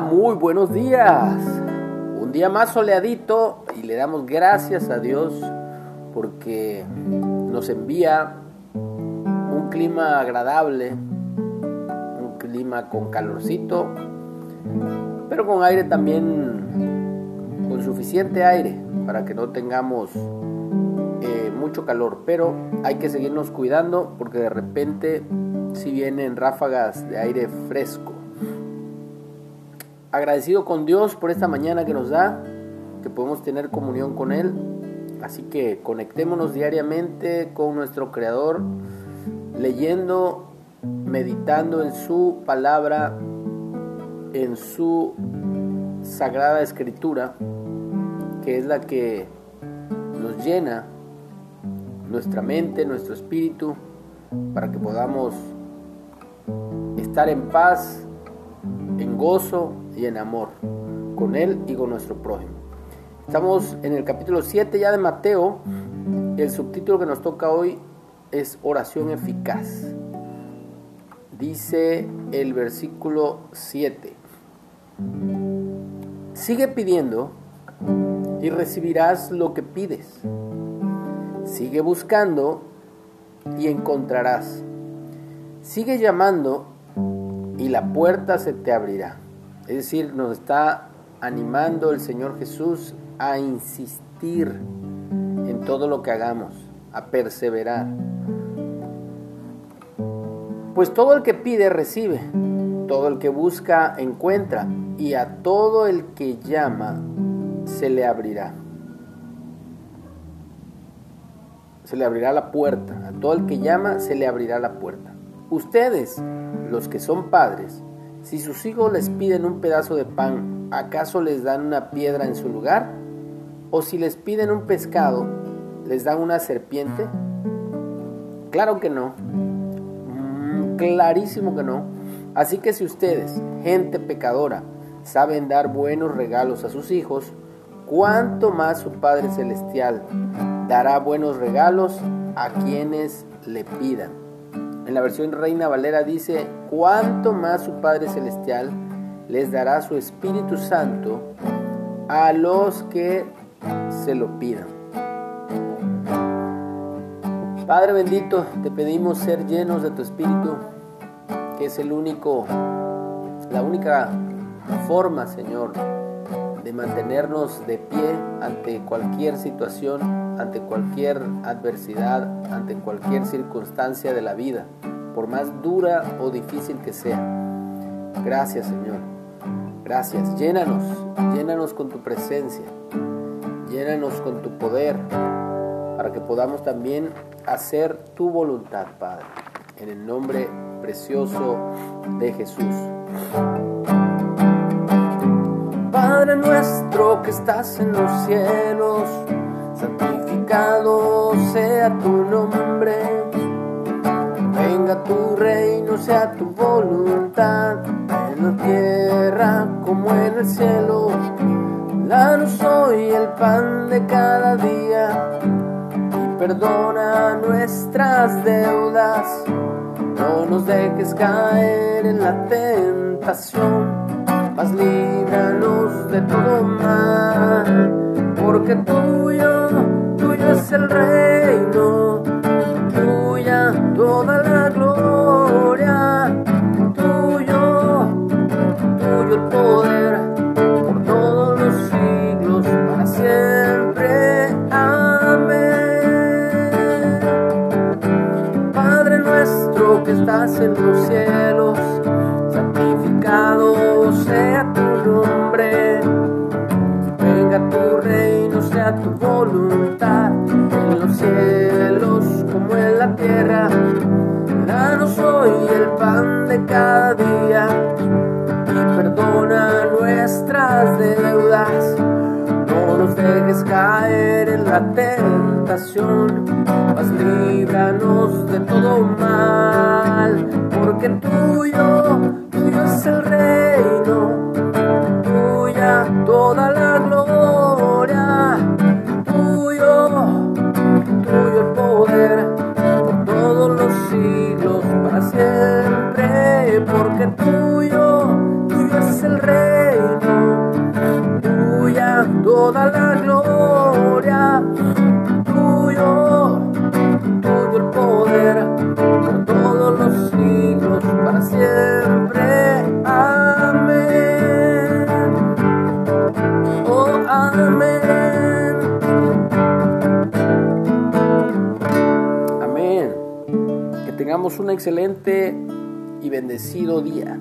Muy buenos días. Un día más soleadito y le damos gracias a Dios porque nos envía un clima agradable, un clima con calorcito, pero con aire también, con suficiente aire para que no tengamos eh, mucho calor. Pero hay que seguirnos cuidando porque de repente si vienen ráfagas de aire fresco agradecido con Dios por esta mañana que nos da, que podemos tener comunión con Él. Así que conectémonos diariamente con nuestro Creador, leyendo, meditando en su palabra, en su sagrada escritura, que es la que nos llena nuestra mente, nuestro espíritu, para que podamos estar en paz, en gozo y en amor con Él y con nuestro prójimo. Estamos en el capítulo 7 ya de Mateo. El subtítulo que nos toca hoy es oración eficaz. Dice el versículo 7. Sigue pidiendo y recibirás lo que pides. Sigue buscando y encontrarás. Sigue llamando la puerta se te abrirá. Es decir, nos está animando el Señor Jesús a insistir en todo lo que hagamos, a perseverar. Pues todo el que pide recibe, todo el que busca encuentra, y a todo el que llama se le abrirá. Se le abrirá la puerta, a todo el que llama se le abrirá la puerta. Ustedes, los que son padres, si sus hijos les piden un pedazo de pan, ¿acaso les dan una piedra en su lugar? ¿O si les piden un pescado, les dan una serpiente? Claro que no. Mm, clarísimo que no. Así que si ustedes, gente pecadora, saben dar buenos regalos a sus hijos, ¿cuánto más su Padre Celestial dará buenos regalos a quienes le pidan? En la versión Reina Valera dice, cuánto más su Padre Celestial les dará su Espíritu Santo a los que se lo pidan. Padre bendito, te pedimos ser llenos de tu Espíritu, que es el único, la única forma, Señor, de mantenernos de pie ante cualquier situación, ante cualquier adversidad, ante cualquier circunstancia de la vida, por más dura o difícil que sea. Gracias Señor, gracias. Llénanos, llénanos con tu presencia, llénanos con tu poder, para que podamos también hacer tu voluntad, Padre, en el nombre precioso de Jesús. Padre nuestro que estás en los cielos, santificado sea tu nombre. Venga tu reino, sea tu voluntad, en la tierra como en el cielo. Danos hoy el pan de cada día y perdona nuestras deudas. No nos dejes caer en la tentación líbranos de todo mal, porque tuyo, tuyo es el reino, tuya toda la gloria, tuyo, tuyo el poder, por todos los siglos, para siempre. Amén. Padre nuestro que estás en los cielos, tu voluntad, en los cielos como en la tierra. Danos hoy el pan de cada día y perdona nuestras deudas. No nos dejes caer en la tentación, mas líbranos de todo mal, porque tuyo, tuyo es el reino, toda la gloria. Tuyo, tuyo el poder, por todos los siglos, para siempre. Amén. Oh, amén. Amén. Que tengamos un excelente y bendecido día.